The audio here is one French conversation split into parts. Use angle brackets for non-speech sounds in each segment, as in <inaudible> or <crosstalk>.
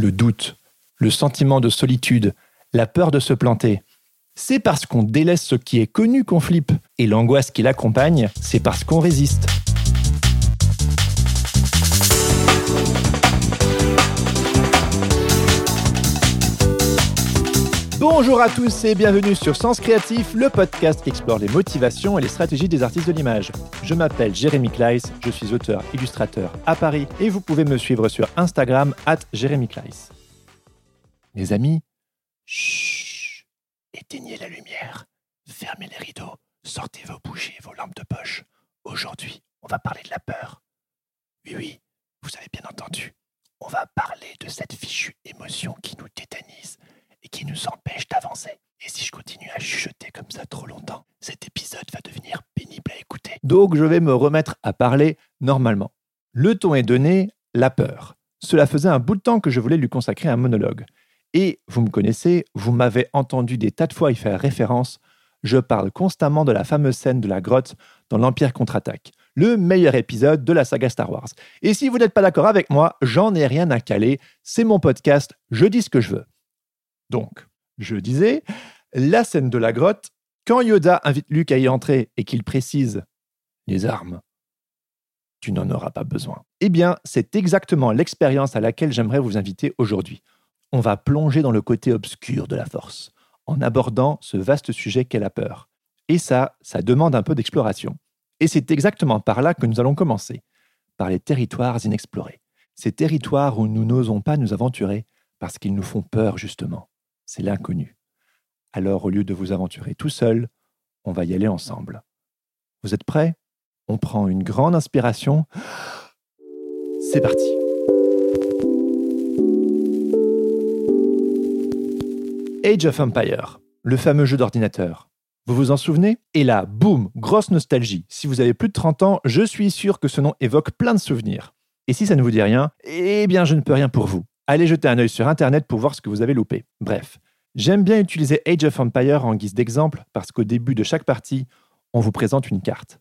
Le doute, le sentiment de solitude, la peur de se planter. C'est parce qu'on délaisse ce qui est connu qu'on flippe. Et l'angoisse qui l'accompagne, c'est parce qu'on résiste. Bonjour à tous et bienvenue sur Sens Créatif, le podcast qui explore les motivations et les stratégies des artistes de l'image. Je m'appelle Jérémy Kleiss, je suis auteur illustrateur à Paris et vous pouvez me suivre sur Instagram at Jérémy Kleiss. Les amis, chut, éteignez la lumière, fermez les rideaux, sortez vos bougies et vos lampes de poche. Aujourd'hui, on va parler de la peur. Oui, oui, vous avez bien entendu. On va parler de cette fichue émotion qui nous tétanise et qui nous empêche d'avancer. Et si je continue à chuchoter comme ça trop longtemps, cet épisode va devenir pénible à écouter. Donc je vais me remettre à parler normalement. Le ton est donné, la peur. Cela faisait un bout de temps que je voulais lui consacrer un monologue. Et vous me connaissez, vous m'avez entendu des tas de fois y faire référence. Je parle constamment de la fameuse scène de la grotte dans l'Empire contre-attaque, le meilleur épisode de la saga Star Wars. Et si vous n'êtes pas d'accord avec moi, j'en ai rien à caler, c'est mon podcast, je dis ce que je veux. Donc, je disais, la scène de la grotte, quand Yoda invite Luke à y entrer et qu'il précise les armes, tu n'en auras pas besoin. Eh bien, c'est exactement l'expérience à laquelle j'aimerais vous inviter aujourd'hui. On va plonger dans le côté obscur de la force, en abordant ce vaste sujet qu'est la peur. Et ça, ça demande un peu d'exploration. Et c'est exactement par là que nous allons commencer, par les territoires inexplorés. Ces territoires où nous n'osons pas nous aventurer parce qu'ils nous font peur justement c'est l'inconnu. Alors au lieu de vous aventurer tout seul, on va y aller ensemble. Vous êtes prêts? On prend une grande inspiration. C'est parti. Age of Empire, le fameux jeu d'ordinateur. Vous vous en souvenez? Et là, boum, grosse nostalgie. Si vous avez plus de 30 ans, je suis sûr que ce nom évoque plein de souvenirs. Et si ça ne vous dit rien, eh bien je ne peux rien pour vous allez jeter un œil sur Internet pour voir ce que vous avez loupé. Bref, j'aime bien utiliser Age of Empire en guise d'exemple parce qu'au début de chaque partie, on vous présente une carte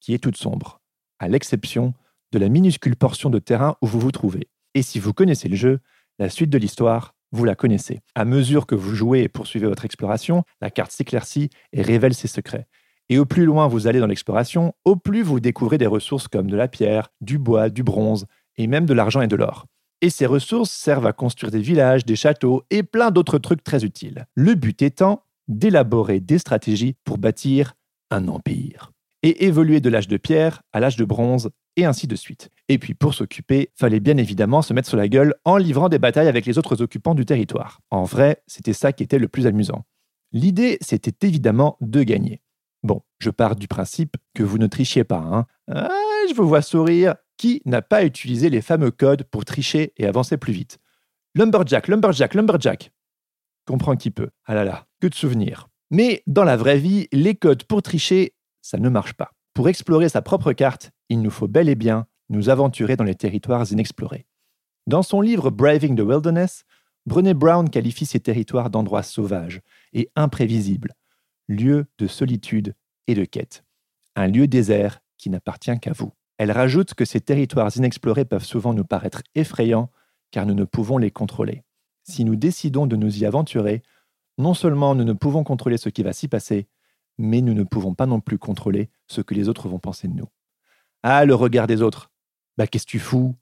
qui est toute sombre, à l'exception de la minuscule portion de terrain où vous vous trouvez. Et si vous connaissez le jeu, la suite de l'histoire, vous la connaissez. À mesure que vous jouez et poursuivez votre exploration, la carte s'éclaircit et révèle ses secrets. Et au plus loin vous allez dans l'exploration, au plus vous découvrez des ressources comme de la pierre, du bois, du bronze et même de l'argent et de l'or et ces ressources servent à construire des villages, des châteaux et plein d'autres trucs très utiles. Le but étant d'élaborer des stratégies pour bâtir un empire et évoluer de l'âge de pierre à l'âge de bronze et ainsi de suite. Et puis pour s'occuper, fallait bien évidemment se mettre sur la gueule en livrant des batailles avec les autres occupants du territoire. En vrai, c'était ça qui était le plus amusant. L'idée, c'était évidemment de gagner. Bon, je pars du principe que vous ne trichiez pas, hein. Ah, je vous vois sourire, qui n'a pas utilisé les fameux codes pour tricher et avancer plus vite Lumberjack, Lumberjack, Lumberjack. Comprends qui peut. Ah là là, que de souvenirs. Mais dans la vraie vie, les codes pour tricher, ça ne marche pas. Pour explorer sa propre carte, il nous faut bel et bien nous aventurer dans les territoires inexplorés. Dans son livre Braving the Wilderness, Brené Brown qualifie ces territoires d'endroits sauvages et imprévisibles, lieux de solitude et de quête. Un lieu désert qui n'appartient qu'à vous. Elle rajoute que ces territoires inexplorés peuvent souvent nous paraître effrayants car nous ne pouvons les contrôler. Si nous décidons de nous y aventurer, non seulement nous ne pouvons contrôler ce qui va s'y passer, mais nous ne pouvons pas non plus contrôler ce que les autres vont penser de nous. Ah, le regard des autres. Bah, qu'est-ce que tu fous?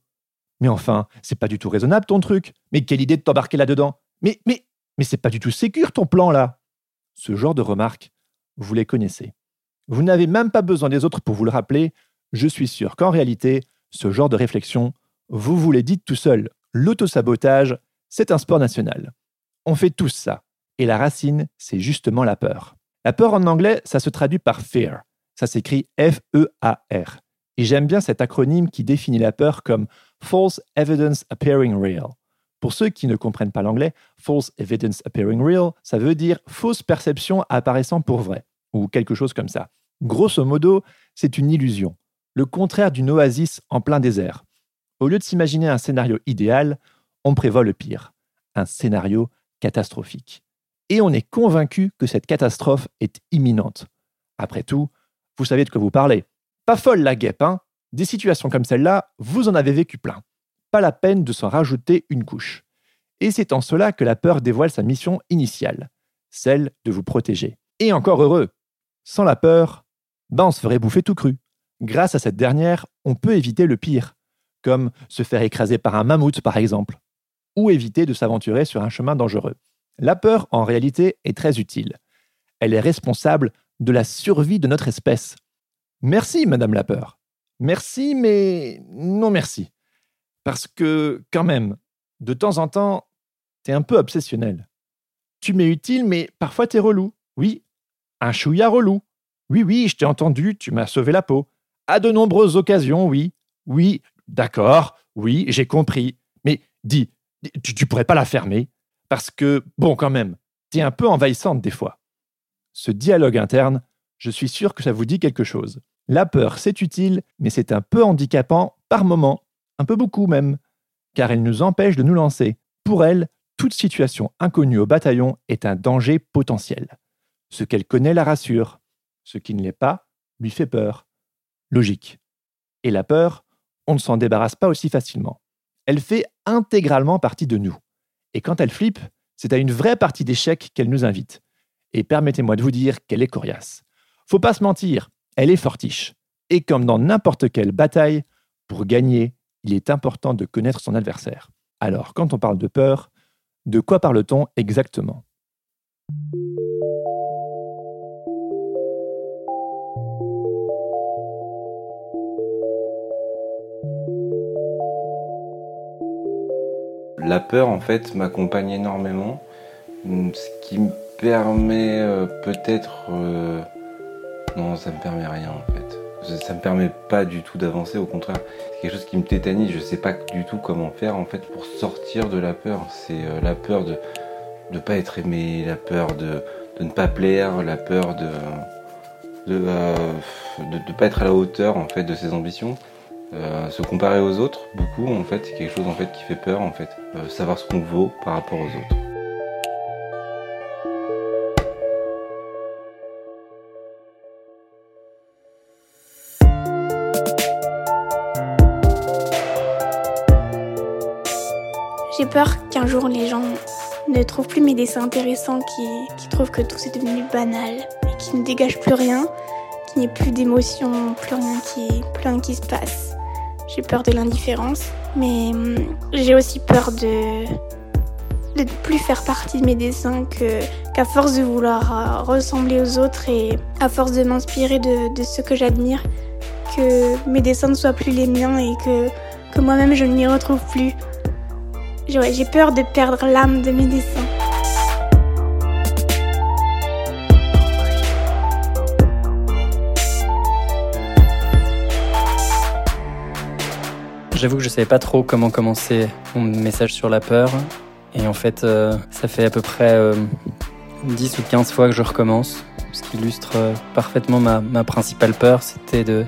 Mais enfin, c'est pas du tout raisonnable ton truc. Mais quelle idée de t'embarquer là-dedans Mais, mais, mais c'est pas du tout sécure ton plan là. Ce genre de remarques, vous les connaissez. Vous n'avez même pas besoin des autres pour vous le rappeler, je suis sûr qu'en réalité, ce genre de réflexion, vous vous les dites tout seul. L'autosabotage, c'est un sport national. On fait tous ça. Et la racine, c'est justement la peur. La peur en anglais, ça se traduit par fear. Ça s'écrit F-E-A-R. Et j'aime bien cet acronyme qui définit la peur comme False Evidence Appearing Real. Pour ceux qui ne comprennent pas l'anglais, False Evidence Appearing Real, ça veut dire fausse perception apparaissant pour vrai, ou quelque chose comme ça. Grosso modo, c'est une illusion, le contraire d'une oasis en plein désert. Au lieu de s'imaginer un scénario idéal, on prévoit le pire, un scénario catastrophique. Et on est convaincu que cette catastrophe est imminente. Après tout, vous savez de quoi vous parlez. Pas folle la guêpe, hein Des situations comme celle-là, vous en avez vécu plein. Pas la peine de s'en rajouter une couche. Et c'est en cela que la peur dévoile sa mission initiale, celle de vous protéger. Et encore heureux. Sans la peur, ben on se ferait bouffer tout cru. Grâce à cette dernière, on peut éviter le pire, comme se faire écraser par un mammouth par exemple, ou éviter de s'aventurer sur un chemin dangereux. La peur, en réalité, est très utile. Elle est responsable de la survie de notre espèce. Merci, Madame la peur. Merci, mais non merci. Parce que, quand même, de temps en temps, t'es un peu obsessionnel. Tu m'es utile, mais parfois t'es relou. Oui, un chouïa relou. Oui, oui, je t'ai entendu, tu m'as sauvé la peau. À de nombreuses occasions, oui. Oui, d'accord, oui, j'ai compris. Mais dis, tu, pourrais pas la fermer Parce que, bon, quand même, t'es un peu envahissante des fois. Ce dialogue interne, je suis sûr que ça vous dit quelque chose. La peur, c'est utile, mais c'est un peu handicapant par moment, un peu beaucoup même, car elle nous empêche de nous lancer. Pour elle, toute situation inconnue au bataillon est un danger potentiel. Ce qu'elle connaît la rassure, ce qui ne l'est pas lui fait peur. Logique. Et la peur, on ne s'en débarrasse pas aussi facilement. Elle fait intégralement partie de nous. Et quand elle flippe, c'est à une vraie partie d'échec qu'elle nous invite. Et permettez-moi de vous dire qu'elle est coriace. Faut pas se mentir, elle est fortiche. Et comme dans n'importe quelle bataille, pour gagner, il est important de connaître son adversaire. Alors, quand on parle de peur, de quoi parle-t-on exactement? La peur, en fait, m'accompagne énormément, ce qui me permet euh, peut-être... euh, Non, ça me permet rien, en fait. Ça- me permet pas du tout d'avancer, au contraire. C'est quelque chose qui me tétanise, je sais pas du tout comment faire, en fait, pour sortir de la peur. C'est euh, la peur de ne pas être aimé, la peur de, ne pas plaire, la peur de de, de de pas être à la hauteur, en fait, de ses ambitions. Euh, se comparer aux autres, beaucoup en fait, c'est quelque chose en fait qui fait peur en fait. Euh, savoir ce qu'on vaut par rapport aux autres. J'ai peur qu'un jour les gens ne trouvent plus mes dessins intéressants, qui, qui trouvent que tout c'est devenu banal et ne dégagent plus rien, qu'il n'y ait plus d'émotion, plus rien qui, plus rien qui se passe. J'ai peur de l'indifférence, mais hum, j'ai aussi peur de ne plus faire partie de mes dessins qu'à force de vouloir euh, ressembler aux autres et à force de m'inspirer de, de ce que j'admire, que mes dessins ne soient plus les miens et que, que moi-même je ne m'y retrouve plus. J'ai peur de perdre l'âme de mes dessins. J'avoue que je savais pas trop comment commencer mon message sur la peur. Et en fait, euh, ça fait à peu près euh, 10 ou 15 fois que je recommence. Ce qui illustre euh, parfaitement ma, ma principale peur, c'était de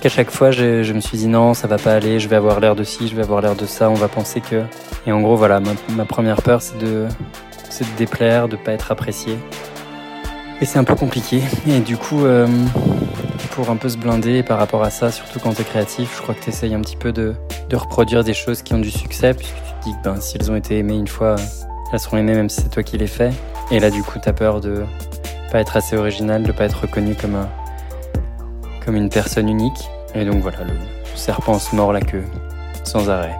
qu'à chaque fois je, je me suis dit non, ça va pas aller, je vais avoir l'air de ci, je vais avoir l'air de ça, on va penser que. Et en gros, voilà, ma, ma première peur, c'est de, c'est de déplaire, de pas être apprécié. Et c'est un peu compliqué. Et du coup, pour un peu se blinder par rapport à ça, surtout quand t'es créatif, je crois que t'essayes un petit peu de, reproduire des choses qui ont du succès, puisque tu te dis que ben, si elles ont été aimées une fois, elles seront aimées même si c'est toi qui les fais. Et là, du coup, t'as peur de pas être assez original, de pas être reconnu comme une personne unique. Et donc voilà, le serpent se mord la queue, sans arrêt.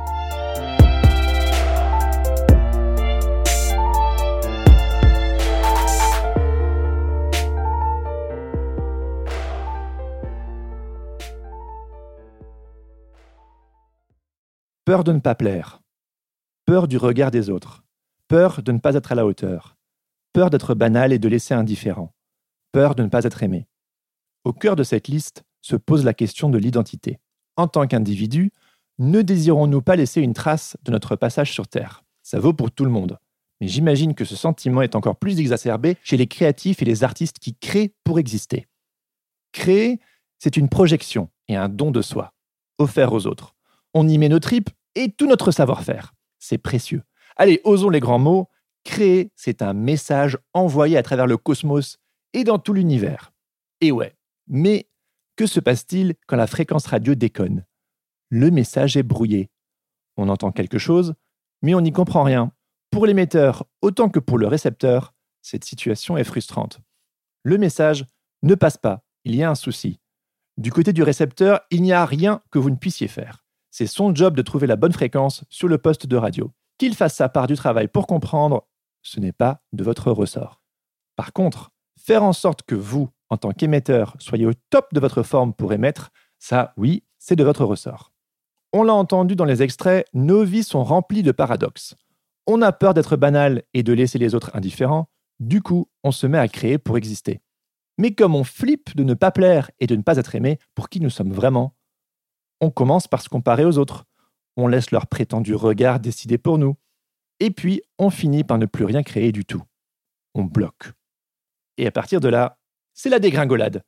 Peur de ne pas plaire. Peur du regard des autres. Peur de ne pas être à la hauteur. Peur d'être banal et de laisser indifférent. Peur de ne pas être aimé. Au cœur de cette liste se pose la question de l'identité. En tant qu'individu, ne désirons-nous pas laisser une trace de notre passage sur Terre? Ça vaut pour tout le monde. Mais j'imagine que ce sentiment est encore plus exacerbé chez les créatifs et les artistes qui créent pour exister. Créer, c'est une projection et un don de soi, offert aux autres. On y met nos tripes et tout notre savoir-faire. C'est précieux. Allez, osons les grands mots. Créer, c'est un message envoyé à travers le cosmos et dans tout l'univers. Et ouais, mais que se passe-t-il quand la fréquence radio déconne? Le message est brouillé. On entend quelque chose, mais on n'y comprend rien. Pour l'émetteur autant que pour le récepteur, cette situation est frustrante. Le message ne passe pas, il y a un souci. Du côté du récepteur, il n'y a rien que vous ne puissiez faire. C'est son job de trouver la bonne fréquence sur le poste de radio. Qu'il fasse sa part du travail pour comprendre, ce n'est pas de votre ressort. Par contre, faire en sorte que vous, en tant qu'émetteur, soyez au top de votre forme pour émettre, ça, oui, c'est de votre ressort. On l'a entendu dans les extraits, nos vies sont remplies de paradoxes. On a peur d'être banal et de laisser les autres indifférents, du coup, on se met à créer pour exister. Mais comme on flippe de ne pas plaire et de ne pas être aimé pour qui nous sommes vraiment, on commence par se comparer aux autres. On laisse leur prétendu regard décider pour nous. Et puis, on finit par ne plus rien créer du tout. On bloque. Et à partir de là, c'est la dégringolade.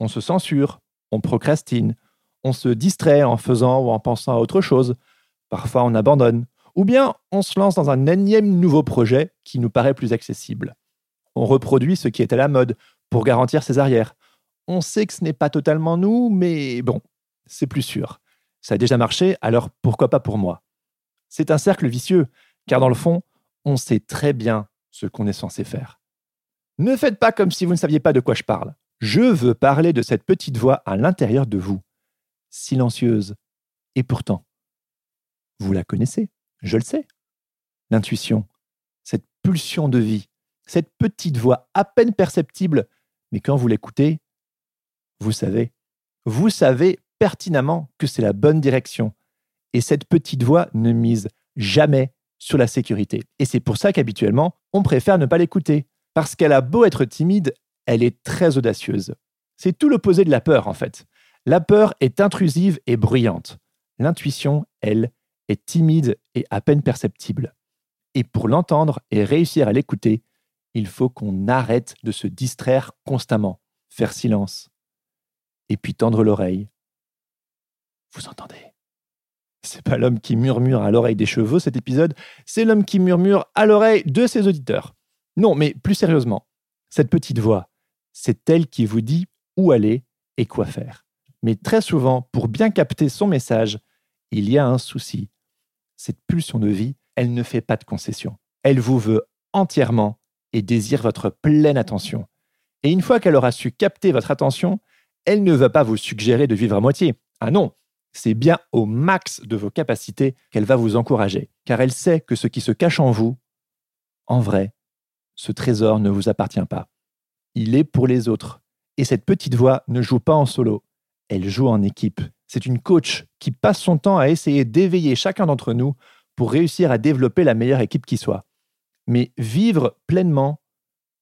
On se censure, on procrastine, on se distrait en faisant ou en pensant à autre chose. Parfois, on abandonne. Ou bien, on se lance dans un énième nouveau projet qui nous paraît plus accessible. On reproduit ce qui est à la mode pour garantir ses arrières. On sait que ce n'est pas totalement nous, mais bon, c'est plus sûr. Ça a déjà marché, alors pourquoi pas pour moi? C'est un cercle vicieux, car dans le fond, on sait très bien ce qu'on est censé faire. Ne faites pas comme si vous ne saviez pas de quoi je parle. Je veux parler de cette petite voix à l'intérieur de vous, silencieuse, et pourtant, vous la connaissez, je le sais. L'intuition, cette pulsion de vie, cette petite voix à peine perceptible, mais quand vous l'écoutez, vous savez, vous savez pertinemment que c'est la bonne direction. Et cette petite voix ne mise jamais sur la sécurité. Et c'est pour ça qu'habituellement, on préfère ne pas l'écouter. Parce qu'elle a beau être timide, elle est très audacieuse. C'est tout l'opposé de la peur, en fait. La peur est intrusive et bruyante. L'intuition, elle, est timide et à peine perceptible. Et pour l'entendre et réussir à l'écouter, il faut qu'on arrête de se distraire constamment, faire silence, et puis tendre l'oreille, vous entendez? C'est pas l'homme qui murmure à l'oreille des chevaux cet épisode, c'est l'homme qui murmure à l'oreille de ses auditeurs. Non, mais plus sérieusement, cette petite voix, c'est elle qui vous dit où aller et quoi faire. Mais très souvent, pour bien capter son message, il y a un souci. Cette pulsion de vie, elle ne fait pas de concession. Elle vous veut entièrement et désire votre pleine attention. Et une fois qu'elle aura su capter votre attention, elle ne va pas vous suggérer de vivre à moitié. Ah non, c'est bien au max de vos capacités qu'elle va vous encourager, car elle sait que ce qui se cache en vous, en vrai, ce trésor ne vous appartient pas. Il est pour les autres. Et cette petite voix ne joue pas en solo, elle joue en équipe. C'est une coach qui passe son temps à essayer d'éveiller chacun d'entre nous pour réussir à développer la meilleure équipe qui soit. Mais vivre pleinement,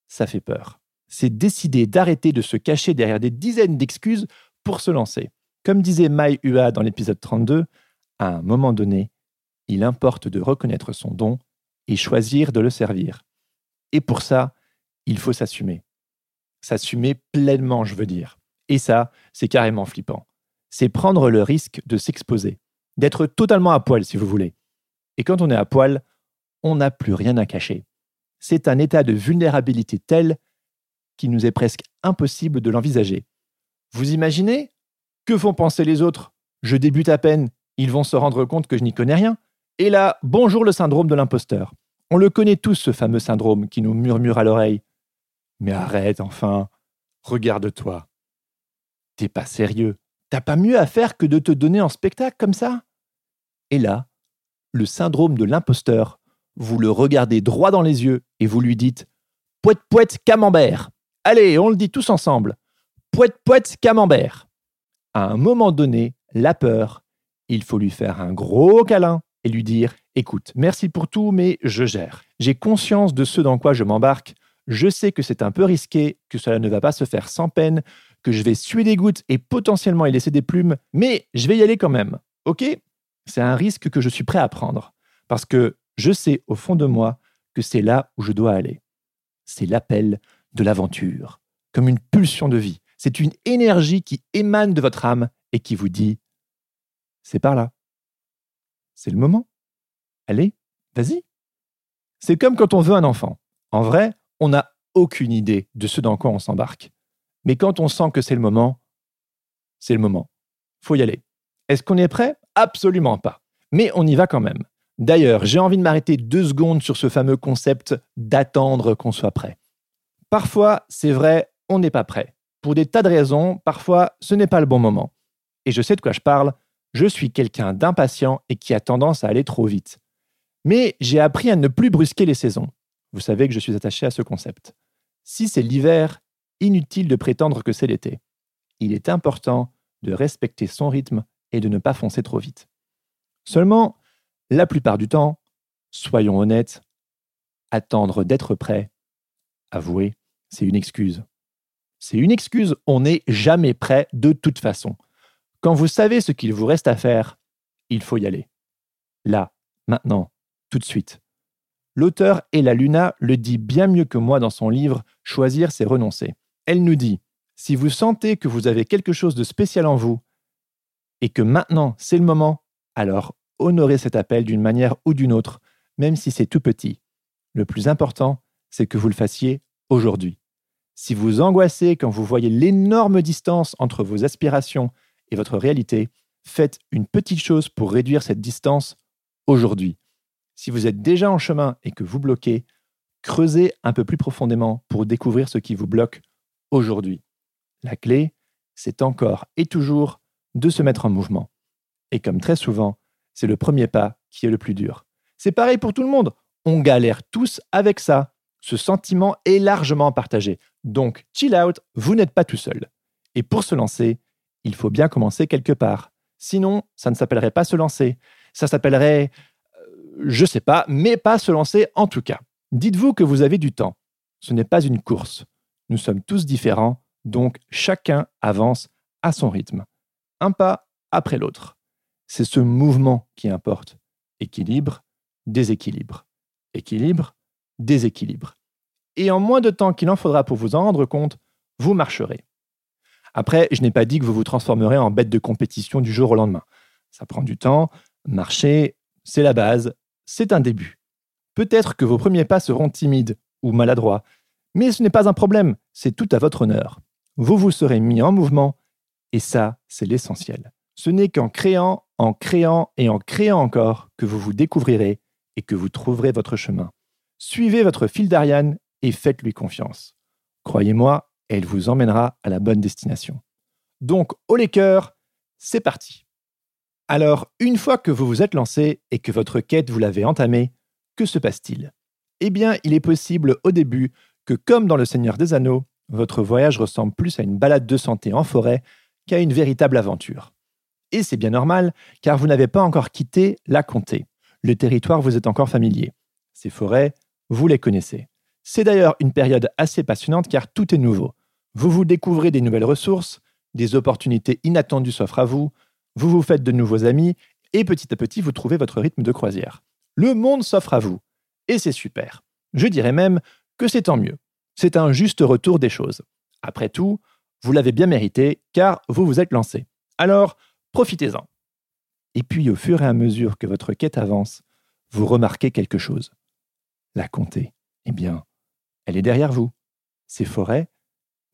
ça fait peur. C'est décider d'arrêter de se cacher derrière des dizaines d'excuses pour se lancer. Comme disait Mai Hua dans l'épisode 32, à un moment donné, il importe de reconnaître son don et choisir de le servir. Et pour ça, il faut s'assumer. S'assumer pleinement, je veux dire. Et ça, c'est carrément flippant. C'est prendre le risque de s'exposer, d'être totalement à poil, si vous voulez. Et quand on est à poil, on n'a plus rien à cacher. C'est un état de vulnérabilité tel qu'il nous est presque impossible de l'envisager. Vous imaginez que font penser les autres? Je débute à peine, ils vont se rendre compte que je n'y connais rien. Et là, bonjour le syndrome de l'imposteur. On le connaît tous, ce fameux syndrome qui nous murmure à l'oreille. Mais arrête, enfin, regarde-toi. T'es pas sérieux. T'as pas mieux à faire que de te donner en spectacle comme ça? Et là, le syndrome de l'imposteur, vous le regardez droit dans les yeux et vous lui dites Poète, poète, camembert. Allez, on le dit tous ensemble. Poète, poète, camembert à un moment donné, la peur, il faut lui faire un gros câlin et lui dire Écoute, merci pour tout, mais je gère. J'ai conscience de ce dans quoi je m'embarque. Je sais que c'est un peu risqué, que cela ne va pas se faire sans peine, que je vais suer des gouttes et potentiellement y laisser des plumes, mais je vais y aller quand même. Ok? C'est un risque que je suis prêt à prendre. Parce que je sais au fond de moi que c'est là où je dois aller. C'est l'appel de l'aventure, comme une pulsion de vie. C'est une énergie qui émane de votre âme et qui vous dit c'est par là. C'est le moment. Allez, vas-y. C'est comme quand on veut un enfant. En vrai, on n'a aucune idée de ce dans quoi on s'embarque. Mais quand on sent que c'est le moment, c'est le moment. Faut y aller. Est-ce qu'on est prêt? Absolument pas. Mais on y va quand même. D'ailleurs, j'ai envie de m'arrêter deux secondes sur ce fameux concept d'attendre qu'on soit prêt. Parfois, c'est vrai, on n'est pas prêt. Pour des tas de raisons, parfois, ce n'est pas le bon moment. Et je sais de quoi je parle, je suis quelqu'un d'impatient et qui a tendance à aller trop vite. Mais j'ai appris à ne plus brusquer les saisons. Vous savez que je suis attaché à ce concept. Si c'est l'hiver, inutile de prétendre que c'est l'été. Il est important de respecter son rythme et de ne pas foncer trop vite. Seulement, la plupart du temps, soyons honnêtes, attendre d'être prêt, avouez, c'est une excuse. C'est une excuse, on n'est jamais prêt de toute façon. Quand vous savez ce qu'il vous reste à faire, il faut y aller. Là, maintenant, tout de suite. L'auteur Ella Luna le dit bien mieux que moi dans son livre Choisir, c'est renoncer. Elle nous dit, si vous sentez que vous avez quelque chose de spécial en vous et que maintenant c'est le moment, alors honorez cet appel d'une manière ou d'une autre, même si c'est tout petit. Le plus important, c'est que vous le fassiez aujourd'hui. Si vous angoissez quand vous voyez l'énorme distance entre vos aspirations et votre réalité, faites une petite chose pour réduire cette distance aujourd'hui. Si vous êtes déjà en chemin et que vous bloquez, creusez un peu plus profondément pour découvrir ce qui vous bloque aujourd'hui. La clé, c'est encore et toujours de se mettre en mouvement. Et comme très souvent, c'est le premier pas qui est le plus dur. C'est pareil pour tout le monde. On galère tous avec ça. Ce sentiment est largement partagé. Donc, chill out, vous n'êtes pas tout seul. Et pour se lancer, il faut bien commencer quelque part. Sinon, ça ne s'appellerait pas se lancer. Ça s'appellerait, euh, je sais pas, mais pas se lancer en tout cas. Dites-vous que vous avez du temps. Ce n'est pas une course. Nous sommes tous différents, donc chacun avance à son rythme. Un pas après l'autre. C'est ce mouvement qui importe. Équilibre, déséquilibre. Équilibre, déséquilibre. Et en moins de temps qu'il en faudra pour vous en rendre compte, vous marcherez. Après, je n'ai pas dit que vous vous transformerez en bête de compétition du jour au lendemain. Ça prend du temps. Marcher, c'est la base. C'est un début. Peut-être que vos premiers pas seront timides ou maladroits, mais ce n'est pas un problème. C'est tout à votre honneur. Vous vous serez mis en mouvement, et ça, c'est l'essentiel. Ce n'est qu'en créant, en créant et en créant encore que vous vous découvrirez et que vous trouverez votre chemin. Suivez votre fil d'Ariane et faites-lui confiance. Croyez-moi, elle vous emmènera à la bonne destination. Donc, au les cœurs, c'est parti. Alors, une fois que vous vous êtes lancé et que votre quête vous l'avez entamée, que se passe-t-il? Eh bien, il est possible au début que, comme dans Le Seigneur des Anneaux, votre voyage ressemble plus à une balade de santé en forêt qu'à une véritable aventure. Et c'est bien normal, car vous n'avez pas encore quitté la comté. Le territoire vous est encore familier. Ces forêts, vous les connaissez. C'est d'ailleurs une période assez passionnante car tout est nouveau. Vous vous découvrez des nouvelles ressources, des opportunités inattendues s'offrent à vous, vous vous faites de nouveaux amis, et petit à petit vous trouvez votre rythme de croisière. Le monde s'offre à vous. Et c'est super. Je dirais même que c'est tant mieux. C'est un juste retour des choses. Après tout, vous l'avez bien mérité car vous vous êtes lancé. Alors, Profitez-en. Et puis, au fur et à mesure que votre quête avance, vous remarquez quelque chose. La comté, eh bien, elle est derrière vous. Ces forêts,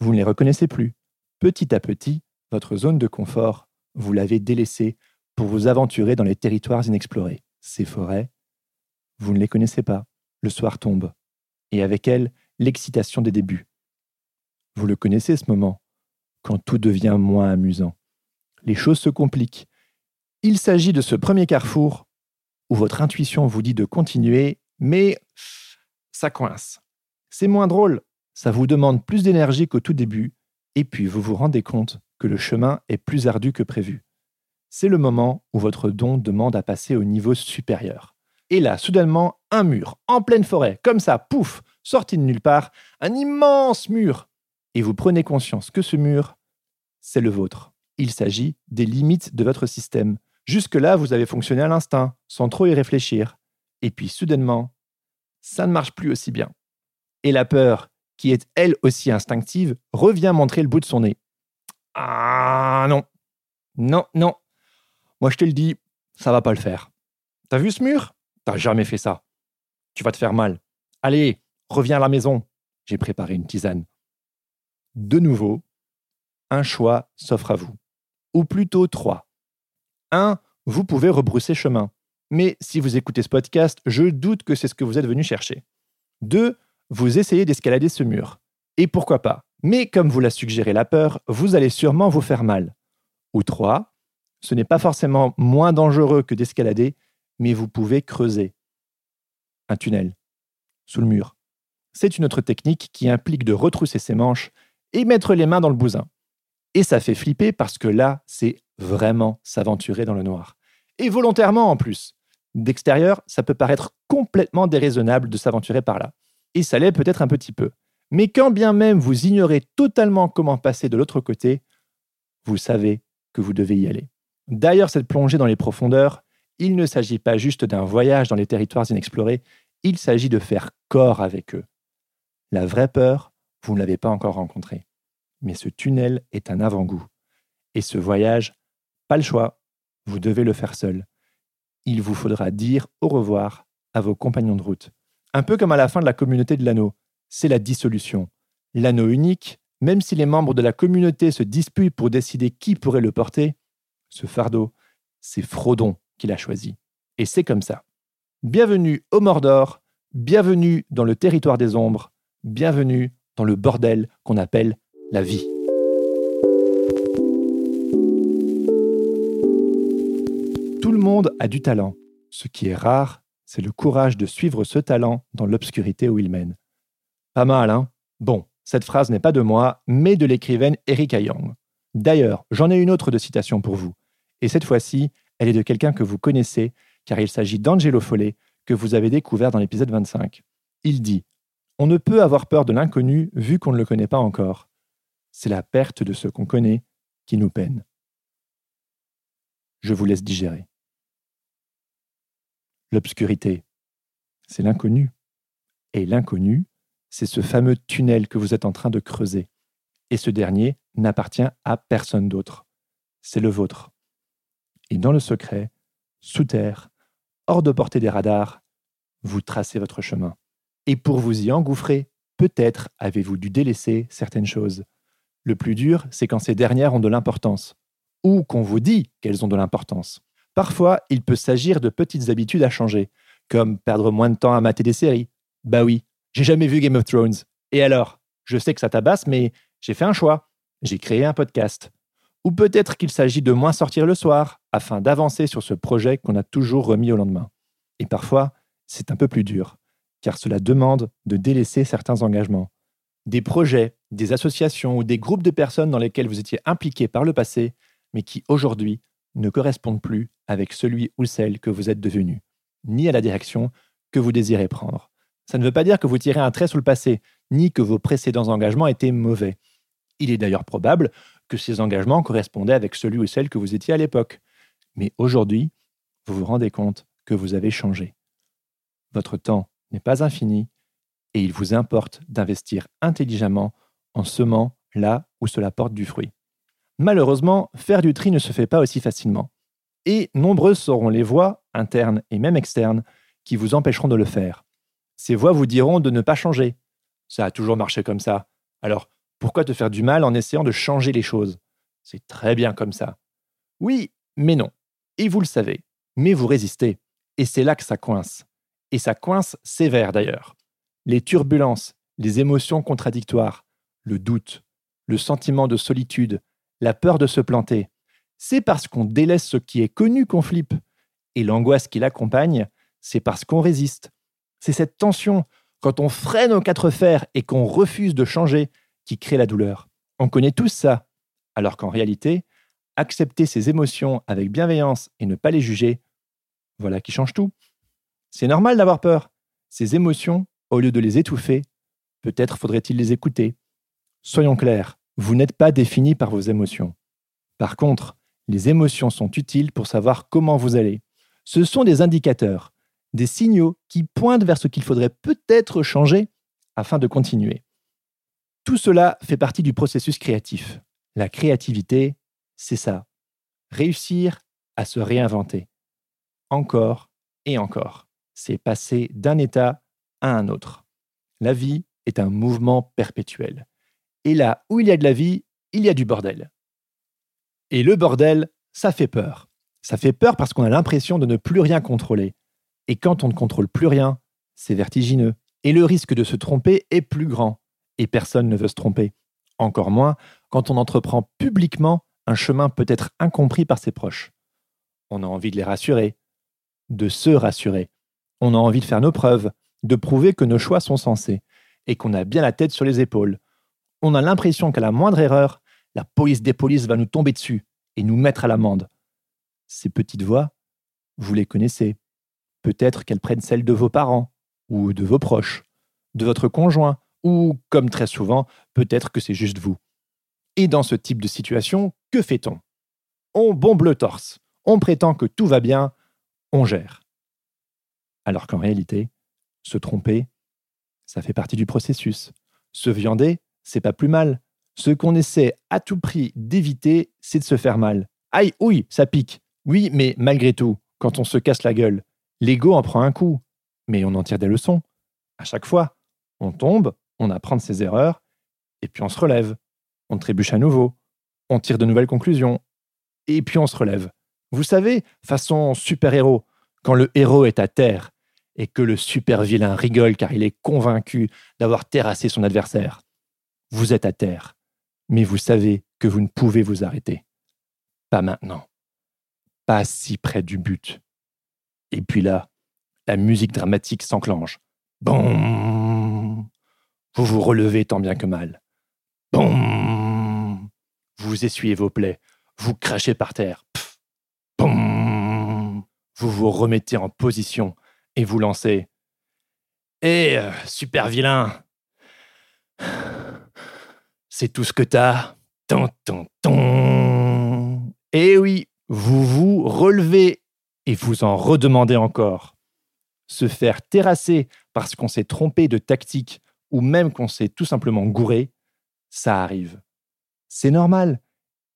vous ne les reconnaissez plus. Petit à petit, votre zone de confort, vous l'avez délaissée pour vous aventurer dans les territoires inexplorés. Ces forêts, vous ne les connaissez pas. Le soir tombe. Et avec elle, l'excitation des débuts. Vous le connaissez ce moment, quand tout devient moins amusant les choses se compliquent. Il s'agit de ce premier carrefour où votre intuition vous dit de continuer, mais ça coince. C'est moins drôle, ça vous demande plus d'énergie qu'au tout début, et puis vous vous rendez compte que le chemin est plus ardu que prévu. C'est le moment où votre don demande à passer au niveau supérieur. Et là, soudainement, un mur, en pleine forêt, comme ça, pouf, sorti de nulle part, un immense mur. Et vous prenez conscience que ce mur, c'est le vôtre. Il s'agit des limites de votre système. Jusque-là, vous avez fonctionné à l'instinct, sans trop y réfléchir. Et puis, soudainement, ça ne marche plus aussi bien. Et la peur, qui est elle aussi instinctive, revient montrer le bout de son nez. Ah non, non, non. Moi, je te le dis, ça va pas le faire. T'as vu ce mur? T'as jamais fait ça. Tu vas te faire mal. Allez, reviens à la maison. J'ai préparé une tisane. De nouveau, un choix s'offre à vous. Ou plutôt trois. Un, vous pouvez rebrousser chemin. Mais si vous écoutez ce podcast, je doute que c'est ce que vous êtes venu chercher. Deux, vous essayez d'escalader ce mur. Et pourquoi pas Mais comme vous l'a suggéré la peur, vous allez sûrement vous faire mal. Ou trois, ce n'est pas forcément moins dangereux que d'escalader, mais vous pouvez creuser un tunnel sous le mur. C'est une autre technique qui implique de retrousser ses manches et mettre les mains dans le bousin. Et ça fait flipper parce que là, c'est vraiment s'aventurer dans le noir. Et volontairement en plus. D'extérieur, ça peut paraître complètement déraisonnable de s'aventurer par là. Et ça l'est peut-être un petit peu. Mais quand bien même vous ignorez totalement comment passer de l'autre côté, vous savez que vous devez y aller. D'ailleurs, cette plongée dans les profondeurs, il ne s'agit pas juste d'un voyage dans les territoires inexplorés, il s'agit de faire corps avec eux. La vraie peur, vous ne l'avez pas encore rencontrée. Mais ce tunnel est un avant-goût. Et ce voyage, pas le choix, vous devez le faire seul. Il vous faudra dire au revoir à vos compagnons de route. Un peu comme à la fin de la communauté de l'anneau, c'est la dissolution. L'anneau unique, même si les membres de la communauté se disputent pour décider qui pourrait le porter, ce fardeau, c'est Frodon qui l'a choisi. Et c'est comme ça. Bienvenue au Mordor, bienvenue dans le territoire des ombres, bienvenue dans le bordel qu'on appelle la vie. Monde a du talent. Ce qui est rare, c'est le courage de suivre ce talent dans l'obscurité où il mène. Pas mal, hein? Bon, cette phrase n'est pas de moi, mais de l'écrivaine Erika Young. D'ailleurs, j'en ai une autre de citation pour vous. Et cette fois-ci, elle est de quelqu'un que vous connaissez, car il s'agit d'Angelo Follet, que vous avez découvert dans l'épisode 25. Il dit On ne peut avoir peur de l'inconnu vu qu'on ne le connaît pas encore. C'est la perte de ce qu'on connaît qui nous peine. Je vous laisse digérer. L'obscurité, c'est l'inconnu. Et l'inconnu, c'est ce fameux tunnel que vous êtes en train de creuser. Et ce dernier n'appartient à personne d'autre. C'est le vôtre. Et dans le secret, sous terre, hors de portée des radars, vous tracez votre chemin. Et pour vous y engouffrer, peut-être avez-vous dû délaisser certaines choses. Le plus dur, c'est quand ces dernières ont de l'importance, ou qu'on vous dit qu'elles ont de l'importance. Parfois, il peut s'agir de petites habitudes à changer, comme perdre moins de temps à mater des séries. Bah oui, j'ai jamais vu Game of Thrones. Et alors? Je sais que ça tabasse, mais j'ai fait un choix. J'ai créé un podcast. Ou peut-être qu'il s'agit de moins sortir le soir, afin d'avancer sur ce projet qu'on a toujours remis au lendemain. Et parfois, c'est un peu plus dur, car cela demande de délaisser certains engagements. Des projets, des associations ou des groupes de personnes dans lesquels vous étiez impliqués par le passé, mais qui aujourd'hui ne correspondent plus avec celui ou celle que vous êtes devenu, ni à la direction que vous désirez prendre. Ça ne veut pas dire que vous tirez un trait sur le passé, ni que vos précédents engagements étaient mauvais. Il est d'ailleurs probable que ces engagements correspondaient avec celui ou celle que vous étiez à l'époque. Mais aujourd'hui, vous vous rendez compte que vous avez changé. Votre temps n'est pas infini et il vous importe d'investir intelligemment en semant là où cela porte du fruit. Malheureusement, faire du tri ne se fait pas aussi facilement. Et nombreuses seront les voies, internes et même externes, qui vous empêcheront de le faire. Ces voix vous diront de ne pas changer. Ça a toujours marché comme ça. Alors, pourquoi te faire du mal en essayant de changer les choses? C'est très bien comme ça. Oui, mais non. Et vous le savez. Mais vous résistez. Et c'est là que ça coince. Et ça coince sévère d'ailleurs. Les turbulences, les émotions contradictoires, le doute, le sentiment de solitude, la peur de se planter, c'est parce qu'on délaisse ce qui est connu qu'on flippe. Et l'angoisse qui l'accompagne, c'est parce qu'on résiste, c'est cette tension, quand on freine aux quatre fers et qu'on refuse de changer, qui crée la douleur. On connaît tous ça, alors qu'en réalité, accepter ses émotions avec bienveillance et ne pas les juger, voilà qui change tout. C'est normal d'avoir peur. Ces émotions, au lieu de les étouffer, peut-être faudrait-il les écouter. Soyons clairs, Vous n'êtes pas défini par vos émotions. Par contre, les émotions sont utiles pour savoir comment vous allez. Ce sont des indicateurs, des signaux qui pointent vers ce qu'il faudrait peut-être changer afin de continuer. Tout cela fait partie du processus créatif. La créativité, c'est ça. Réussir à se réinventer. Encore et encore. C'est passer d'un état à un autre. La vie est un mouvement perpétuel. Et là où il y a de la vie, il y a du bordel. Et le bordel, ça fait peur. Ça fait peur parce qu'on a l'impression de ne plus rien contrôler. Et quand on ne contrôle plus rien, c'est vertigineux. Et le risque de se tromper est plus grand. Et personne ne veut se tromper. Encore moins quand on entreprend publiquement un chemin peut-être incompris par ses proches. On a envie de les rassurer, de se rassurer. On a envie de faire nos preuves, de prouver que nos choix sont sensés et qu'on a bien la tête sur les épaules. On a l'impression qu'à la moindre erreur, la police des polices va nous tomber dessus et nous mettre à l'amende. Ces petites voix, vous les connaissez. Peut-être qu'elles prennent celles de vos parents, ou de vos proches, de votre conjoint, ou, comme très souvent, peut-être que c'est juste vous. Et dans ce type de situation, que fait-on? On bombe le torse, on prétend que tout va bien, on gère. Alors qu'en réalité, se tromper, ça fait partie du processus. Se viander, c'est pas plus mal. Ce qu'on essaie à tout prix d'éviter, c'est de se faire mal. Aïe, oui, ça pique. Oui, mais malgré tout, quand on se casse la gueule, l'ego en prend un coup. Mais on en tire des leçons. À chaque fois, on tombe, on apprend de ses erreurs, et puis on se relève. On trébuche à nouveau. On tire de nouvelles conclusions. Et puis on se relève. Vous savez, façon super-héros, quand le héros est à terre et que le super-vilain rigole car il est convaincu d'avoir terrassé son adversaire. Vous êtes à terre, mais vous savez que vous ne pouvez vous arrêter. Pas maintenant. Pas si près du but. Et puis là, la musique dramatique s'enclenche. Bon. Vous vous relevez tant bien que mal. Bon. Vous essuyez vos plaies. Vous crachez par terre. Vous vous remettez en position et vous lancez. Eh, super vilain C'est tout ce que t'as. Ton. Eh oui, vous vous relevez et vous en redemandez encore. Se faire terrasser parce qu'on s'est trompé de tactique ou même qu'on s'est tout simplement gouré, ça arrive. C'est normal.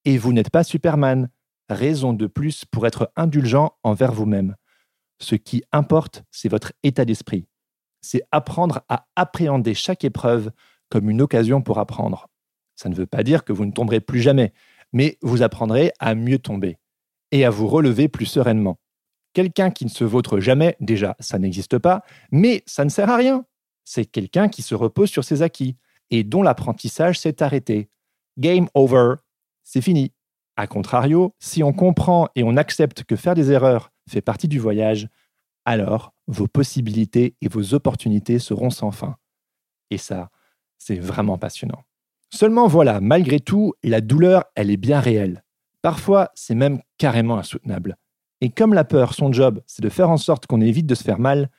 Et vous n'êtes pas Superman. Raison de plus pour être indulgent envers vous-même. Ce qui importe, c'est votre état d'esprit. C'est apprendre à appréhender chaque épreuve comme une occasion pour apprendre. Ça ne veut pas dire que vous ne tomberez plus jamais, mais vous apprendrez à mieux tomber et à vous relever plus sereinement. Quelqu'un qui ne se vautre jamais, déjà, ça n'existe pas, mais ça ne sert à rien. C'est quelqu'un qui se repose sur ses acquis et dont l'apprentissage s'est arrêté. Game over, c'est fini. A contrario, si on comprend et on accepte que faire des erreurs fait partie du voyage, alors vos possibilités et vos opportunités seront sans fin. Et ça, c'est vraiment passionnant. Seulement voilà, malgré tout, la douleur, elle est bien réelle. Parfois, c'est même carrément insoutenable. Et comme la peur, son job, c'est de faire en sorte qu'on évite de se faire mal,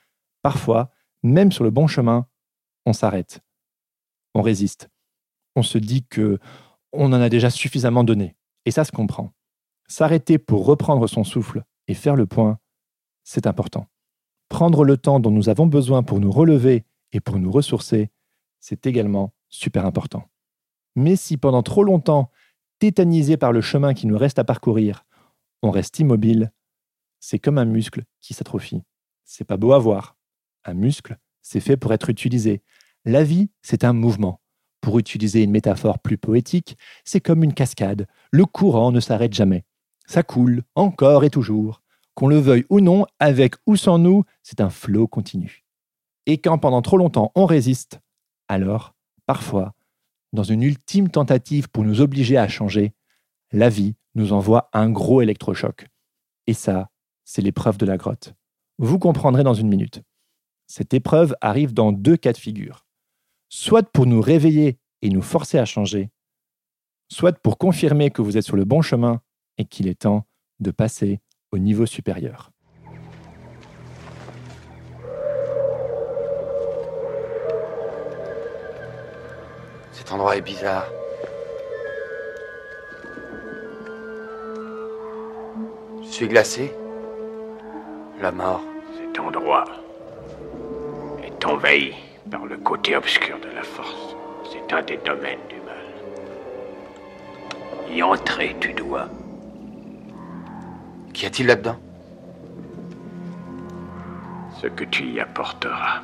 parfois, même sur le bon chemin, on s'arrête. On résiste. On se dit que on en a déjà suffisamment donné. Et ça se comprend. S'arrêter pour reprendre son souffle et faire le point, c'est important. Prendre le temps dont nous avons besoin pour nous relever et pour nous ressourcer, c'est également super important. Mais si pendant trop longtemps, tétanisé par le chemin qui nous reste à parcourir, on reste immobile, c'est comme un muscle qui s'atrophie. C'est pas beau à voir. Un muscle, c'est fait pour être utilisé. La vie, c'est un mouvement. Pour utiliser une métaphore plus poétique, c'est comme une cascade. Le courant ne s'arrête jamais. Ça coule, encore et toujours. Qu'on le veuille ou non, avec ou sans nous, c'est un flot continu. Et quand pendant trop longtemps on résiste, alors, parfois, dans une ultime tentative pour nous obliger à changer, la vie nous envoie un gros électrochoc. Et ça, c'est l'épreuve de la grotte. Vous comprendrez dans une minute. Cette épreuve arrive dans deux cas de figure soit pour nous réveiller et nous forcer à changer, soit pour confirmer que vous êtes sur le bon chemin et qu'il est temps de passer au niveau supérieur. Cet endroit est bizarre. Je suis glacé. La mort. Cet endroit est envahi par le côté obscur de la force. C'est un des domaines du mal. Y entrer, tu dois. Qu'y a-t-il là-dedans? Ce que tu y apporteras.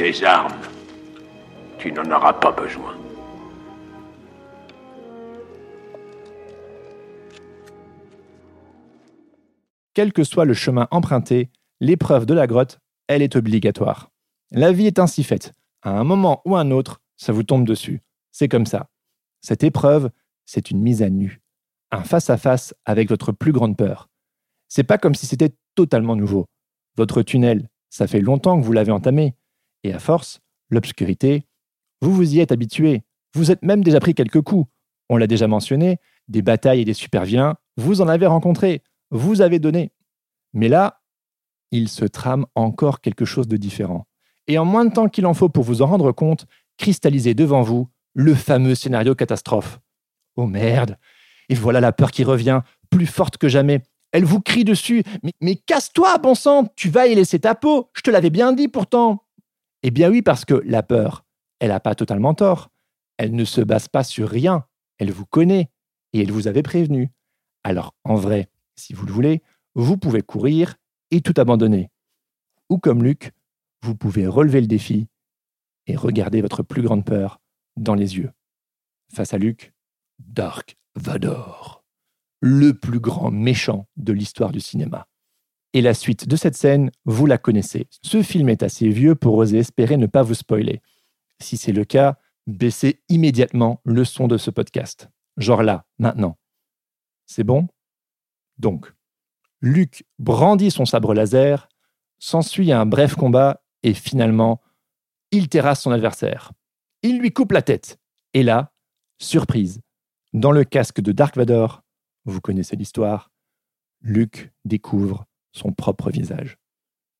Tes armes, tu n'en auras pas besoin. Quel que soit le chemin emprunté, l'épreuve de la grotte, elle est obligatoire. La vie est ainsi faite. À un moment ou un autre, ça vous tombe dessus. C'est comme ça. Cette épreuve, c'est une mise à nu. Un face-à-face avec votre plus grande peur. C'est pas comme si c'était totalement nouveau. Votre tunnel, ça fait longtemps que vous l'avez entamé. Et à force, l'obscurité, vous vous y êtes habitué. Vous êtes même déjà pris quelques coups. On l'a déjà mentionné, des batailles et des superviens, vous en avez rencontré, vous avez donné. Mais là, il se trame encore quelque chose de différent. Et en moins de temps qu'il en faut pour vous en rendre compte, cristallisez devant vous le fameux scénario catastrophe. Oh merde Et voilà la peur qui revient, plus forte que jamais. Elle vous crie dessus. Mais casse-toi, bon sang Tu vas y laisser ta peau Je te l'avais bien dit pourtant Eh bien oui, parce que la peur, elle n'a pas totalement tort. Elle ne se base pas sur rien. Elle vous connaît et elle vous avait prévenu. Alors, en vrai, si vous le voulez, vous pouvez courir et tout abandonner. Ou comme Luc, vous pouvez relever le défi et regarder votre plus grande peur dans les yeux. Face à Luc, Dark Vador, le plus grand méchant de l'histoire du cinéma. Et la suite de cette scène, vous la connaissez. Ce film est assez vieux pour oser espérer ne pas vous spoiler. Si c'est le cas, baissez immédiatement le son de ce podcast. Genre là, maintenant. C'est bon? Donc, Luc brandit son sabre laser, s'ensuit un bref combat et finalement, il terrasse son adversaire. Il lui coupe la tête. Et là, surprise, dans le casque de Dark Vador, vous connaissez l'histoire, Luc découvre son propre visage.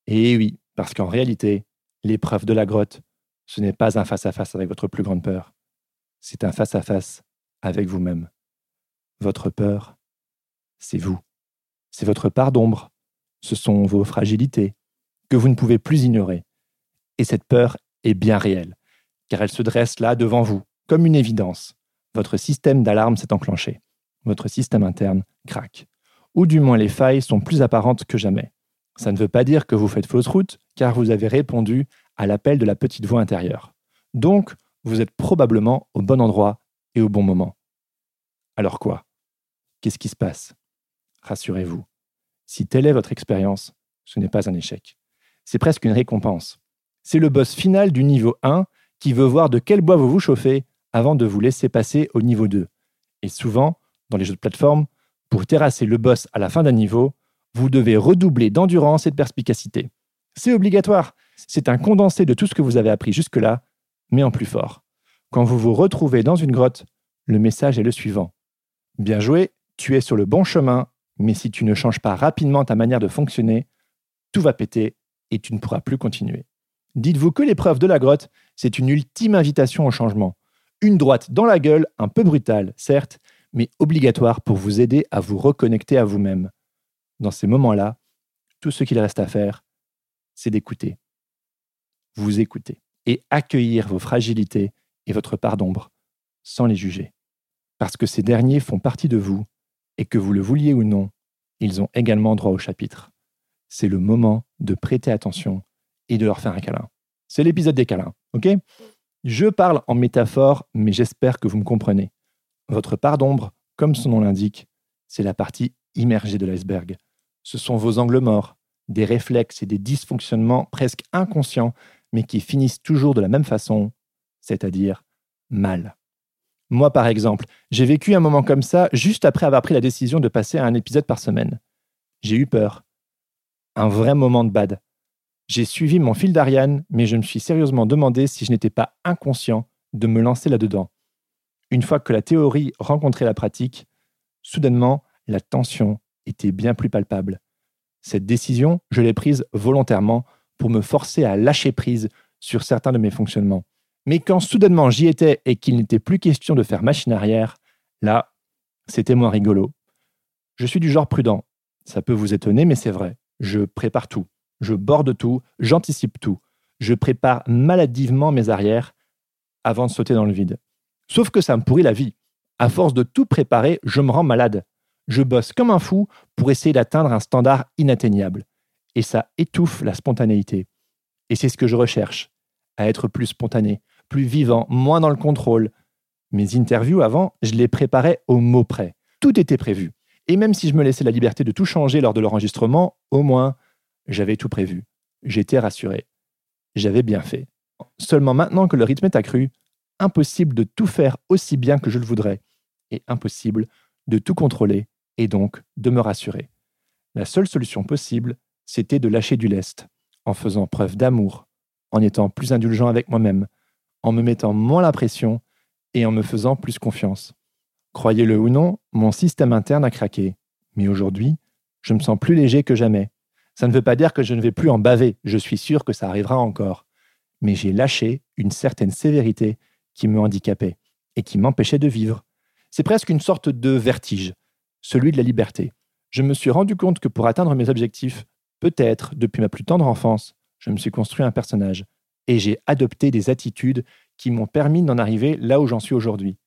Et oui, parce qu'en réalité, l'épreuve de la grotte, ce n'est pas un face-à-face avec votre plus grande peur, c'est un face-à-face avec vous-même. Votre peur, c'est vous. C'est votre part d'ombre. Ce sont vos fragilités que vous ne pouvez plus ignorer. Et cette peur est bien réelle, car elle se dresse là devant vous, comme une évidence. Votre système d'alarme s'est enclenché. Votre système interne craque. Ou du moins les failles sont plus apparentes que jamais. Ça ne veut pas dire que vous faites fausse route, car vous avez répondu à l'appel de la petite voix intérieure. Donc, vous êtes probablement au bon endroit et au bon moment. Alors quoi? Qu'est-ce qui se passe? Rassurez-vous, si telle est votre expérience, ce n'est pas un échec. C'est presque une récompense. C'est le boss final du niveau 1 qui veut voir de quel bois vous vous chauffez avant de vous laisser passer au niveau 2. Et souvent, dans les jeux de plateforme, pour terrasser le boss à la fin d'un niveau, vous devez redoubler d'endurance et de perspicacité. C'est obligatoire. C'est un condensé de tout ce que vous avez appris jusque-là, mais en plus fort. Quand vous vous retrouvez dans une grotte, le message est le suivant. Bien joué, tu es sur le bon chemin, mais si tu ne changes pas rapidement ta manière de fonctionner, tout va péter et tu ne pourras plus continuer. Dites-vous que l'épreuve de la grotte, c'est une ultime invitation au changement. Une droite dans la gueule, un peu brutale, certes, mais obligatoire pour vous aider à vous reconnecter à vous-même. Dans ces moments-là, tout ce qu'il reste à faire, c'est d'écouter. Vous écouter et accueillir vos fragilités et votre part d'ombre sans les juger. Parce que ces derniers font partie de vous et que vous le vouliez ou non, ils ont également droit au chapitre. C'est le moment de prêter attention et de leur faire un câlin. C'est l'épisode des câlins, ok? Je parle en métaphore, mais j'espère que vous me comprenez. Votre part d'ombre, comme son nom l'indique, c'est la partie immergée de l'iceberg. Ce sont vos angles morts, des réflexes et des dysfonctionnements presque inconscients, mais qui finissent toujours de la même façon, c'est-à-dire mal. Moi, par exemple, j'ai vécu un moment comme ça juste après avoir pris la décision de passer à un épisode par semaine. J'ai eu peur. Un vrai moment de bad. J'ai suivi mon fil d'Ariane, mais je me suis sérieusement demandé si je n'étais pas inconscient de me lancer là-dedans. Une fois que la théorie rencontrait la pratique, soudainement, la tension était bien plus palpable. Cette décision, je l'ai prise volontairement pour me forcer à lâcher prise sur certains de mes fonctionnements. Mais quand soudainement j'y étais et qu'il n'était plus question de faire machine arrière, Là, c'était moins rigolo. Je suis du genre prudent. Ça peut vous étonner, mais c'est vrai. Je prépare tout. Je borde tout. J'anticipe tout. Je prépare maladivement mes arrières avant de sauter dans le vide. Sauf que ça me pourrit la vie. À force de tout préparer, je me rends malade. Je bosse comme un fou pour essayer d'atteindre un standard inatteignable. Et ça étouffe la spontanéité. Et c'est ce que je recherche, à être plus spontané, plus vivant, moins dans le contrôle. Mes interviews avant, je les préparais au mot près. Tout était prévu. Et même si je me laissais la liberté de tout changer lors de l'enregistrement, au moins, j'avais tout prévu. J'étais rassuré. J'avais bien fait. Seulement maintenant que le rythme est accru, impossible de tout faire aussi bien que je le voudrais, et impossible de tout contrôler, et donc de me rassurer. La seule solution possible, c'était de lâcher du lest, en faisant preuve d'amour, en étant plus indulgent avec moi-même, en me mettant moins la pression et en me faisant plus confiance. Croyez-le ou non, mon système interne a craqué. Mais aujourd'hui, je me sens plus léger que jamais. Ça ne veut pas dire que je ne vais plus en baver, je suis sûr que ça arrivera encore. Mais j'ai lâché une certaine sévérité qui me handicapait et qui m'empêchait de vivre. C'est presque une sorte de vertige, celui de la liberté. Je me suis rendu compte que pour atteindre mes objectifs, peut-être depuis ma plus tendre enfance, je me suis construit un personnage et j'ai adopté des attitudes qui m'ont permis d'en arriver là où j'en suis aujourd'hui.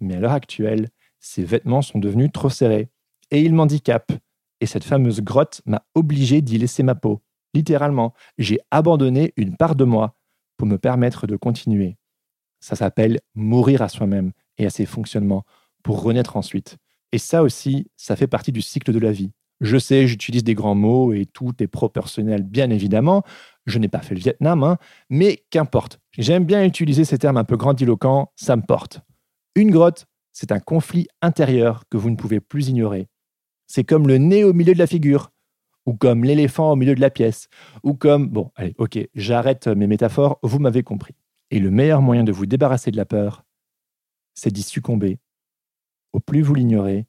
Mais à l'heure actuelle, ces vêtements sont devenus trop serrés et ils m'handicapent. Et cette fameuse grotte m'a obligé d'y laisser ma peau. Littéralement, j'ai abandonné une part de moi pour me permettre de continuer. Ça s'appelle mourir à soi-même et à ses fonctionnements pour renaître ensuite. Et ça aussi, ça fait partie du cycle de la vie. Je sais, j'utilise des grands mots et tout est proportionnel, bien évidemment. Je n'ai pas fait le Vietnam, hein, mais qu'importe. J'aime bien utiliser ces termes un peu grandiloquents, ça me porte. Une grotte, c'est un conflit intérieur que vous ne pouvez plus ignorer. C'est comme le nez au milieu de la figure, ou comme l'éléphant au milieu de la pièce, ou comme... Bon, allez, ok, j'arrête mes métaphores, vous m'avez compris. Et le meilleur moyen de vous débarrasser de la peur, c'est d'y succomber. Au plus vous l'ignorez,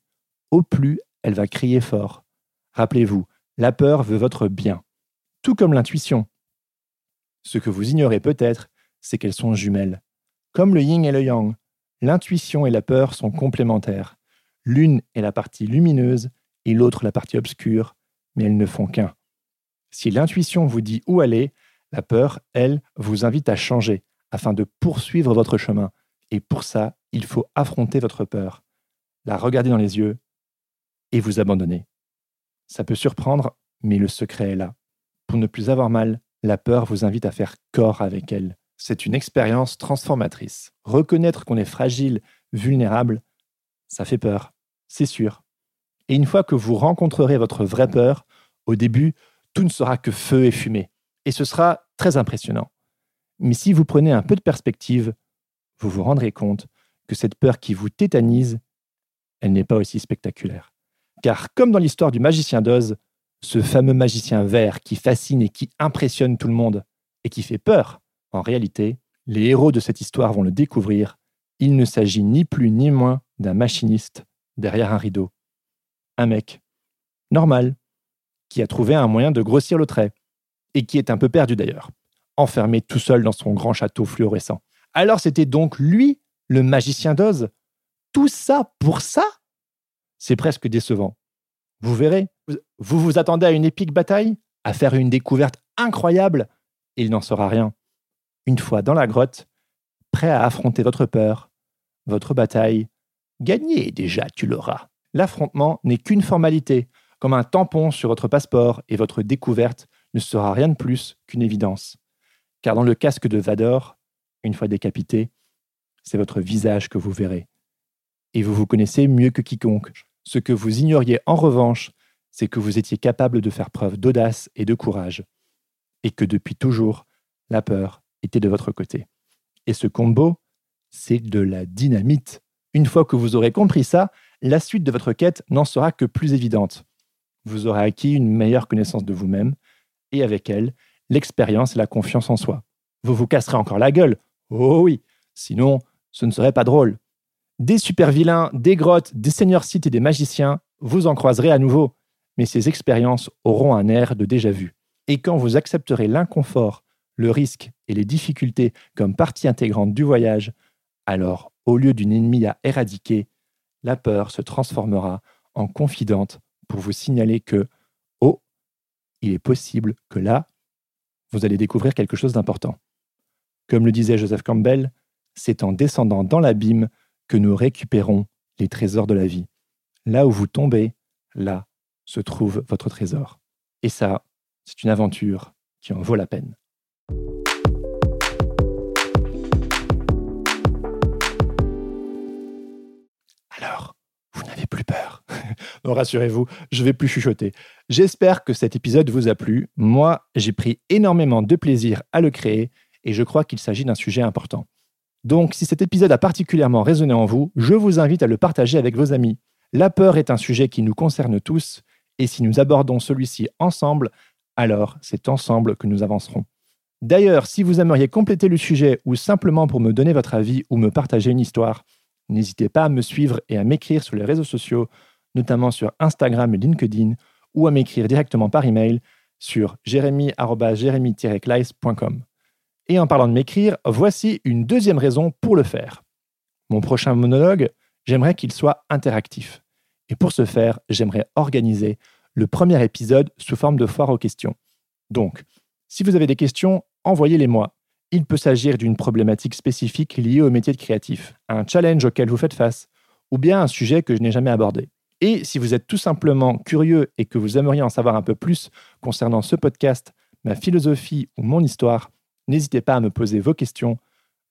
au plus elle va crier fort. Rappelez-vous, la peur veut votre bien, tout comme l'intuition. Ce que vous ignorez peut-être, c'est qu'elles sont jumelles. Comme le yin et le yang, l'intuition et la peur sont complémentaires. L'une est la partie lumineuse et l'autre la partie obscure, mais elles ne font qu'un. Si l'intuition vous dit où aller, la peur, elle, vous invite à changer afin de poursuivre votre chemin. Et pour ça, il faut affronter votre peur, la regarder dans les yeux et vous abandonner. Ça peut surprendre, mais le secret est là. Pour ne plus avoir mal, la peur vous invite à faire corps avec elle. C'est une expérience transformatrice. Reconnaître qu'on est fragile, vulnérable, ça fait peur, c'est sûr. Et une fois que vous rencontrerez votre vraie peur, au début, tout ne sera que feu et fumée. Et ce sera très impressionnant. Mais si vous prenez un peu de perspective, vous vous rendrez compte que cette peur qui vous tétanise, elle n'est pas aussi spectaculaire. Car comme dans l'histoire du magicien d'Oz, ce fameux magicien vert qui fascine et qui impressionne tout le monde et qui fait peur, en réalité, les héros de cette histoire vont le découvrir, il ne s'agit ni plus ni moins d'un machiniste derrière un rideau. Un mec, normal, qui a trouvé un moyen de grossir le trait, et qui est un peu perdu d'ailleurs, enfermé tout seul dans son grand château fluorescent. Alors c'était donc lui, le magicien d'Oz Tout ça pour ça? C'est presque décevant. Vous verrez, vous vous attendez à une épique bataille, à faire une découverte incroyable, il n'en sera rien. Une fois dans la grotte, prêt à affronter votre peur, votre bataille, gagné déjà, tu l'auras. L'affrontement n'est qu'une formalité, comme un tampon sur votre passeport, et votre découverte ne sera rien de plus qu'une évidence. Car dans le casque de Vador, une fois décapité, c'est votre visage que vous verrez. Et vous vous connaissez mieux que quiconque. Ce que vous ignoriez en revanche, c'est que vous étiez capable de faire preuve d'audace et de courage, et que depuis toujours, la peur était de votre côté. Et ce combo, c'est de la dynamite. Une fois que vous aurez compris ça, la suite de votre quête n'en sera que plus évidente. Vous aurez acquis une meilleure connaissance de vous-même, et avec elle, l'expérience et la confiance en soi. Vous vous casserez encore la gueule, oh oui, sinon ce ne serait pas drôle. Des super-vilains, des grottes, des seigneurs sites et des magiciens, vous en croiserez à nouveau, mais ces expériences auront un air de déjà-vu. Et quand vous accepterez l'inconfort, le risque et les difficultés comme partie intégrante du voyage, alors, au lieu d'une ennemie à éradiquer, la peur se transformera en confidente pour vous signaler que, oh, il est possible que là, vous allez découvrir quelque chose d'important. Comme le disait Joseph Campbell, c'est en descendant dans l'abîme que nous récupérons les trésors de la vie. Là où vous tombez, là se trouve votre trésor. Et ça, c'est une aventure qui en vaut la peine. Peur. <laughs> non, rassurez-vous, je vais plus chuchoter. J'espère que cet épisode vous a plu. Moi, j'ai pris énormément de plaisir à le créer et je crois qu'il s'agit d'un sujet important. Donc, si cet épisode a particulièrement résonné en vous, je vous invite à le partager avec vos amis. La peur est un sujet qui nous concerne tous, et si nous abordons celui-ci ensemble, alors c'est ensemble que nous avancerons. D'ailleurs, si vous aimeriez compléter le sujet ou simplement pour me donner votre avis ou me partager une histoire, n'hésitez pas à me suivre et à m'écrire sur les réseaux sociaux, notamment sur Instagram et LinkedIn, ou à m'écrire directement par email sur jérémy-jérémy-kleis.com. Et en parlant de m'écrire, voici une deuxième raison pour le faire. Mon prochain monologue, j'aimerais qu'il soit interactif. Et pour ce faire, j'aimerais organiser le premier épisode sous forme de foire aux questions. Donc, si vous avez des questions, envoyez-les moi. Il peut s'agir d'une problématique spécifique liée au métier de créatif, un challenge auquel vous faites face, ou bien un sujet que je n'ai jamais abordé. Et si vous êtes tout simplement curieux et que vous aimeriez en savoir un peu plus concernant ce podcast, ma philosophie ou mon histoire, n'hésitez pas à me poser vos questions.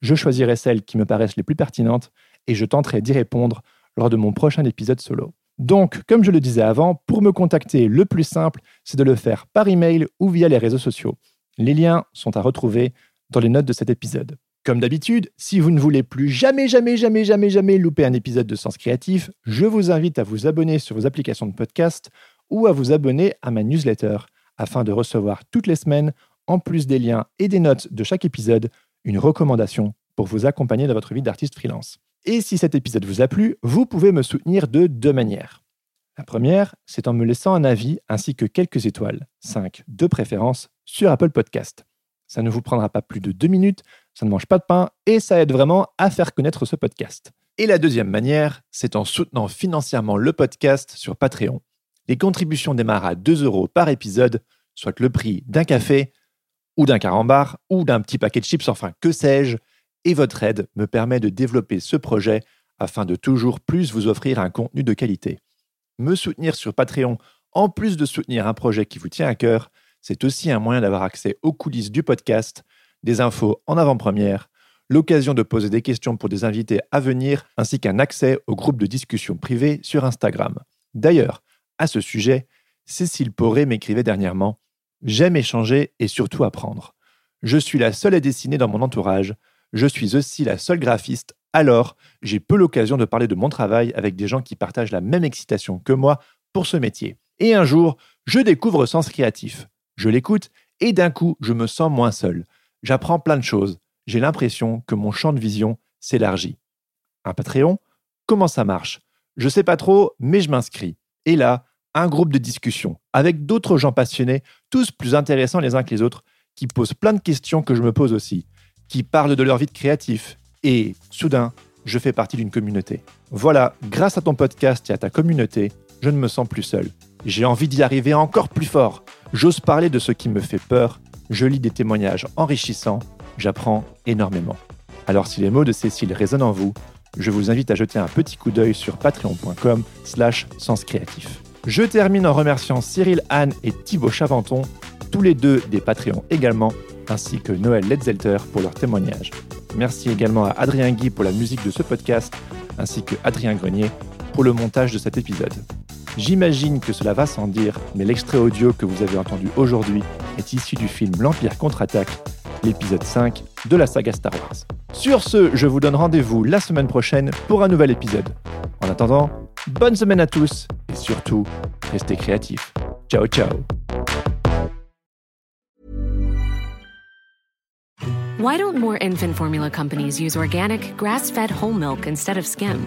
Je choisirai celles qui me paraissent les plus pertinentes et je tenterai d'y répondre lors de mon prochain épisode solo. Donc, comme je le disais avant, pour me contacter, le plus simple, c'est de le faire par email ou via les réseaux sociaux. Les liens sont à retrouver dans les notes de cet épisode. Comme d'habitude, si vous ne voulez plus jamais, jamais, jamais, jamais, jamais louper un épisode de Sens Créatif, je vous invite à vous abonner sur vos applications de podcast ou à vous abonner à ma newsletter afin de recevoir toutes les semaines en plus des liens et des notes de chaque épisode, une recommandation pour vous accompagner dans votre vie d'artiste freelance. Et si cet épisode vous a plu, vous pouvez me soutenir de deux manières. La première, c'est en me laissant un avis ainsi que quelques étoiles, 5 de préférence, sur Apple Podcast. Ça ne vous prendra pas plus de deux minutes, ça ne mange pas de pain et ça aide vraiment à faire connaître ce podcast. Et la deuxième manière, c'est en soutenant financièrement le podcast sur Patreon. Les contributions démarrent à 2 euros par épisode, soit le prix d'un café ou d'un carambar, ou d'un petit paquet de chips, enfin que sais-je, et votre aide me permet de développer ce projet afin de toujours plus vous offrir un contenu de qualité. Me soutenir sur Patreon, en plus de soutenir un projet qui vous tient à cœur, c'est aussi un moyen d'avoir accès aux coulisses du podcast, des infos en avant-première, l'occasion de poser des questions pour des invités à venir, ainsi qu'un accès au groupe de discussion privé sur Instagram. D'ailleurs, à ce sujet, Cécile Poré m'écrivait dernièrement J'aime échanger et surtout apprendre. Je suis la seule à dessiner dans mon entourage. Je suis aussi la seule graphiste. Alors, j'ai peu l'occasion de parler de mon travail avec des gens qui partagent la même excitation que moi pour ce métier. Et un jour, je découvre Sens Créatif. Je l'écoute et d'un coup, je me sens moins seul. J'apprends plein de choses. J'ai l'impression que mon champ de vision s'élargit. Un Patreon Comment ça marche? Je sais pas trop, mais je m'inscris. Et là, un groupe de discussion avec d'autres gens passionnés, tous plus intéressants les uns que les autres, qui posent plein de questions que je me pose aussi, qui parlent de leur vie de créatif. Et soudain, je fais partie d'une communauté. Voilà, grâce à ton podcast et à ta communauté, je ne me sens plus seul. J'ai envie d'y arriver encore plus fort. J'ose parler de ce qui me fait peur. Je lis des témoignages enrichissants. J'apprends énormément. Alors si les mots de Cécile résonnent en vous, je vous invite à jeter un petit coup d'œil sur patreon.com slash senscreatif. Je termine en remerciant Cyril Anne et Thibaut Chaventon, tous les deux des Patreons également, ainsi que Noël Letzelter pour leur témoignage. Merci également à Adrien Guy pour la musique de ce podcast, ainsi que Adrien Grenier pour le montage de cet épisode. J'imagine que cela va sans dire, mais l'extrait audio que vous avez entendu aujourd'hui est issu du film L'Empire contre-attaque, l'épisode 5 de la saga Star Wars. Sur ce, je vous donne rendez-vous la semaine prochaine pour un nouvel épisode. En attendant, bonne semaine à tous et surtout, restez créatifs. Ciao ciao Why don't more infant formula companies use organic, grass-fed whole milk instead of skim?